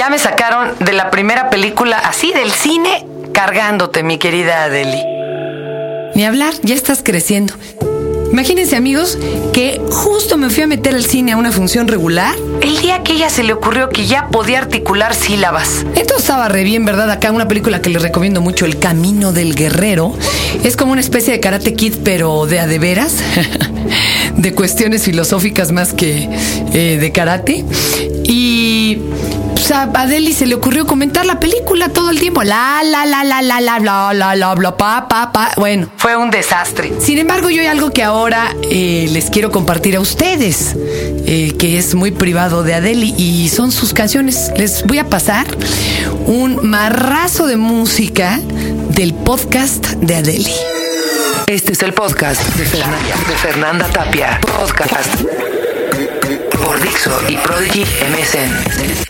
Ya me sacaron de la primera película así del cine cargándote, mi querida Adeli. Ni hablar, ya estás creciendo. Imagínense amigos que justo me fui a meter al cine a una función regular. El día que ella se le ocurrió que ya podía articular sílabas. Esto estaba re bien, ¿verdad? Acá una película que les recomiendo mucho, El Camino del Guerrero. Es como una especie de Karate Kid, pero de a de veras. de cuestiones filosóficas más que eh, de karate. Y pues a Adeli se le ocurrió comentar la película todo el tiempo. La, la, la, la, la, la, bla, bla, bla, bla, pa, pa, pa. Bueno. Fue un desastre. Sin embargo, yo hay algo que ahora eh, les quiero compartir a ustedes, eh, que es muy privado de Adeli y son sus canciones. Les voy a pasar un marrazo de música del podcast de Adeli. Este es el podcast de Fernanda, de Fernanda Tapia. Podcast por Dixo y Prodigy MSN.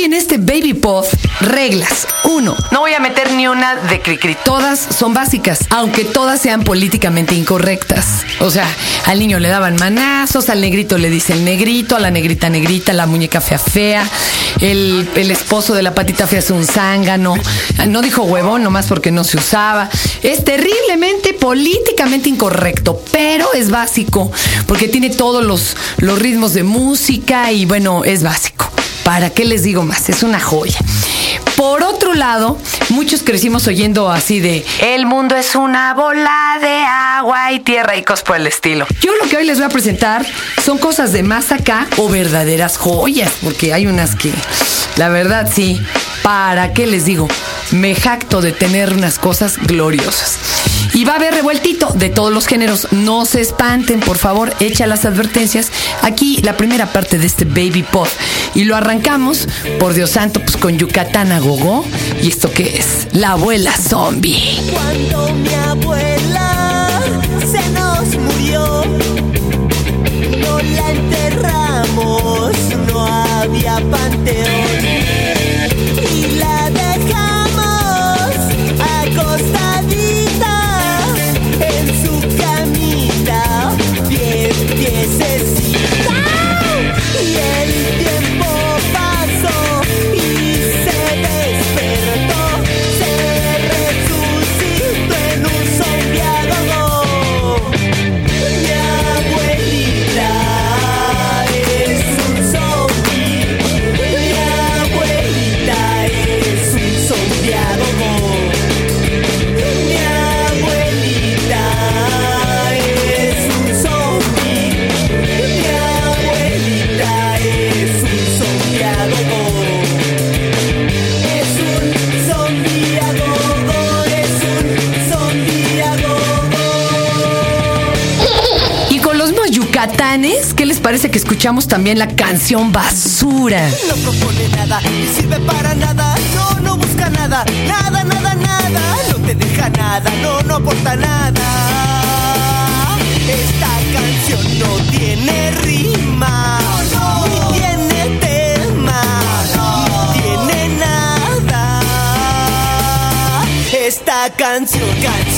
Hoy en este Baby Pod, reglas. Uno, No voy a meter ni una de Cricri. todas son básicas, aunque todas sean políticamente incorrectas. O sea, al niño le daban manazos, al negrito le dicen negrito, a la negrita negrita, la muñeca fea fea, el, el esposo de la patita fea es un zángano. No dijo huevón nomás porque no se usaba. Es terriblemente políticamente incorrecto, pero es básico, porque tiene todos los, los ritmos de música y bueno, es básico. ¿Para qué les digo más? Es una joya. Por otro lado, muchos crecimos oyendo así de El mundo es una bola de agua y tierra y cosas por el estilo. Yo lo que hoy les voy a presentar son cosas de más acá o verdaderas joyas, porque hay unas que, la verdad, sí, ¿para qué les digo? Me jacto de tener unas cosas gloriosas. Y va a haber revueltito de todos los géneros. No se espanten, por favor, echa las advertencias. Aquí la primera parte de este Baby Pod. Y lo arrancamos, por Dios santo, pues con Yucatán a. ¿Y esto qué es? La abuela zombie. Cuando mi abuela se nos murió, no la enterramos, no había panteón. Yucatanes, ¿qué les parece que escuchamos también la canción Basura? No propone nada, ni sirve para nada, no, no busca nada, nada, nada, nada, no te deja nada, no, no aporta nada. Esta canción no tiene rima, ni tiene tema, ni tiene nada. Esta canción, canción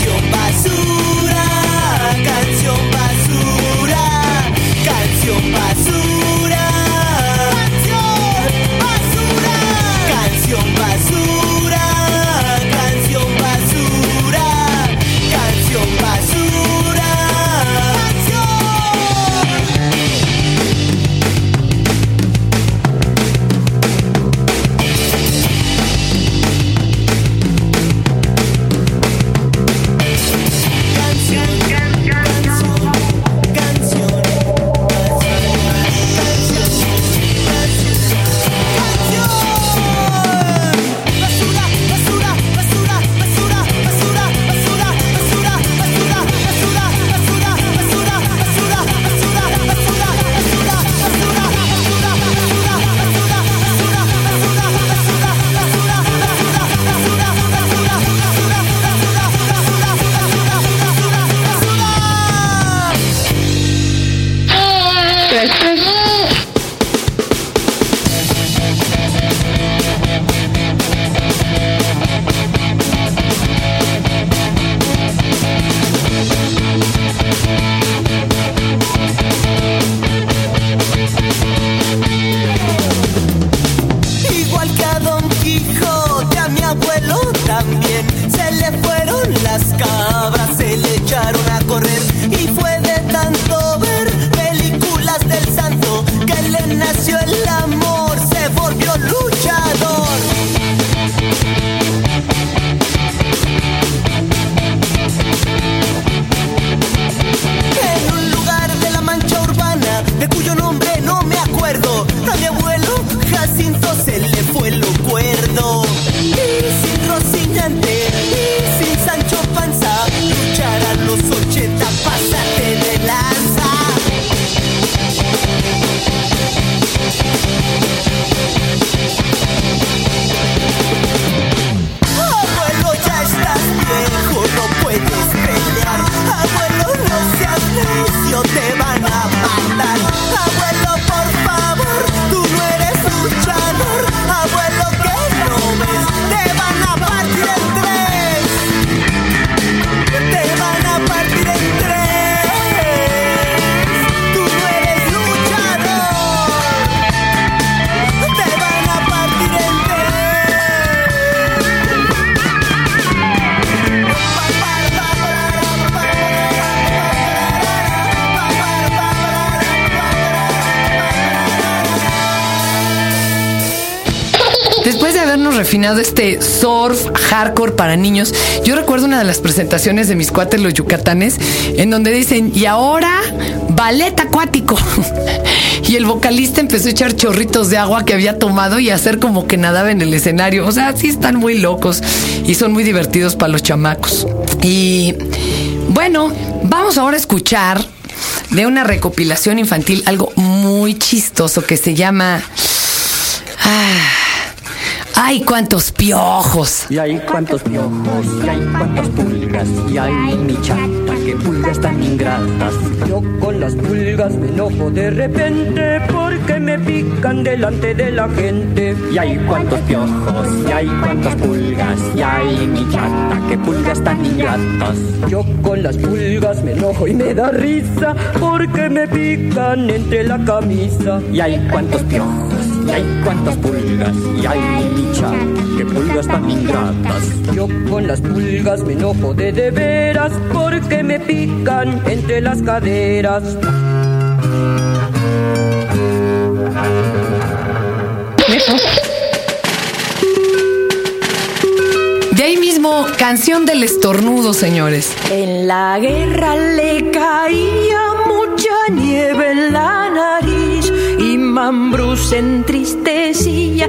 habernos refinado este surf hardcore para niños. Yo recuerdo una de las presentaciones de mis cuates los yucatanes en donde dicen, y ahora ballet acuático. y el vocalista empezó a echar chorritos de agua que había tomado y hacer como que nadaba en el escenario. O sea, sí están muy locos y son muy divertidos para los chamacos. Y bueno, vamos ahora a escuchar de una recopilación infantil algo muy chistoso que se llama... Ah, ¡Ay, cuántos piojos! Y hay cuántos piojos, y hay cuántas pulgas, y hay mi chata, que pulgas tan ingratas. Yo con las pulgas me enojo de repente porque me pican delante de la gente. Y hay cuántos piojos, y hay cuántas pulgas, y hay mi chata, que pulgas tan ingratas. Yo con las pulgas me enojo y me da risa porque me pican entre la camisa. Y hay cuántos piojos y hay cuántas pulgas, y hay dicha, que pulgas tan ingratas. Yo con las pulgas me enojo de de veras, porque me pican entre las caderas. De ahí mismo, canción del estornudo, señores. En la guerra le Mambrú se entristecía.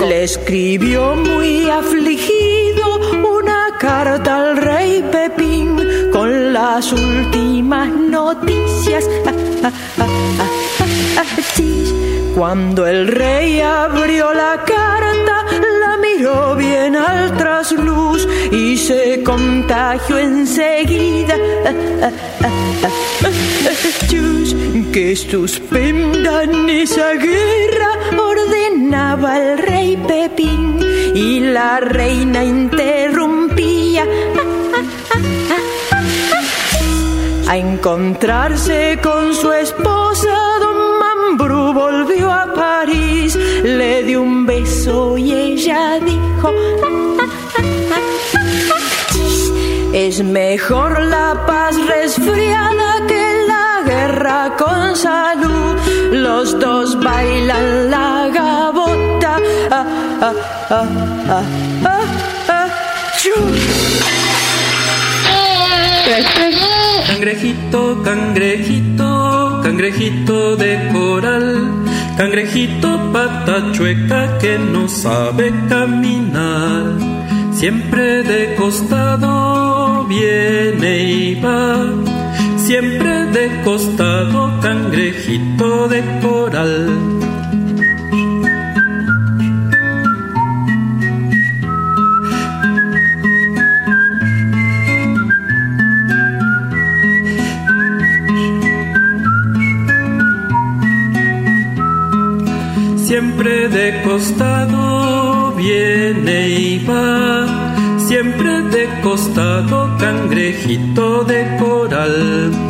Le escribió muy afligido una carta al rey Pepín con las últimas noticias. Cuando el rey abrió la carta, la miró bien al trasluz y se contagió enseguida. Que suspendan esa guerra, ordenaba el rey Pepín y la reina interrumpía. A encontrarse con su esposa, don Mambrú volvió a París, le dio un beso y ella dijo, es mejor la paz resfriada con salud. Los dos bailan la gabota. Ah, ah, ah, ah, ah, ah. Cangrejito, cangrejito, cangrejito de coral, cangrejito pata chueca que no sabe caminar, siempre de costado viene y va, siempre de costado, cangrejito de coral. Siempre de costado viene y va, siempre de costado, cangrejito de coral.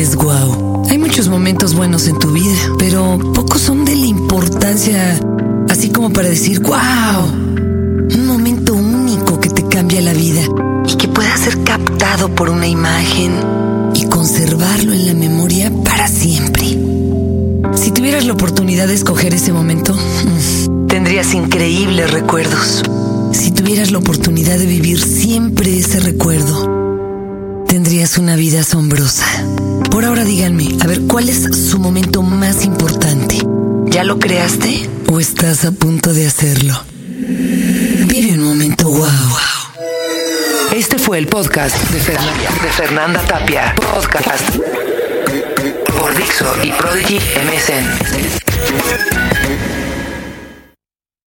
Es guau? Hay muchos momentos buenos en tu vida, pero pocos son de la importancia así como para decir guau. Un momento único que te cambia la vida y que pueda ser captado por una imagen y conservarlo en la memoria para siempre. Si tuvieras la oportunidad de escoger ese momento, mm, tendrías increíbles recuerdos. Si tuvieras la oportunidad de vivir siempre ese recuerdo, tendrías una vida asombrosa. Por ahora díganme, a ver, ¿cuál es su momento más importante? ¿Ya lo creaste o estás a punto de hacerlo? Vive un momento wow. Este fue el podcast de Fernanda, de Fernanda Tapia. Podcast por Dixo y Prodigy MSN.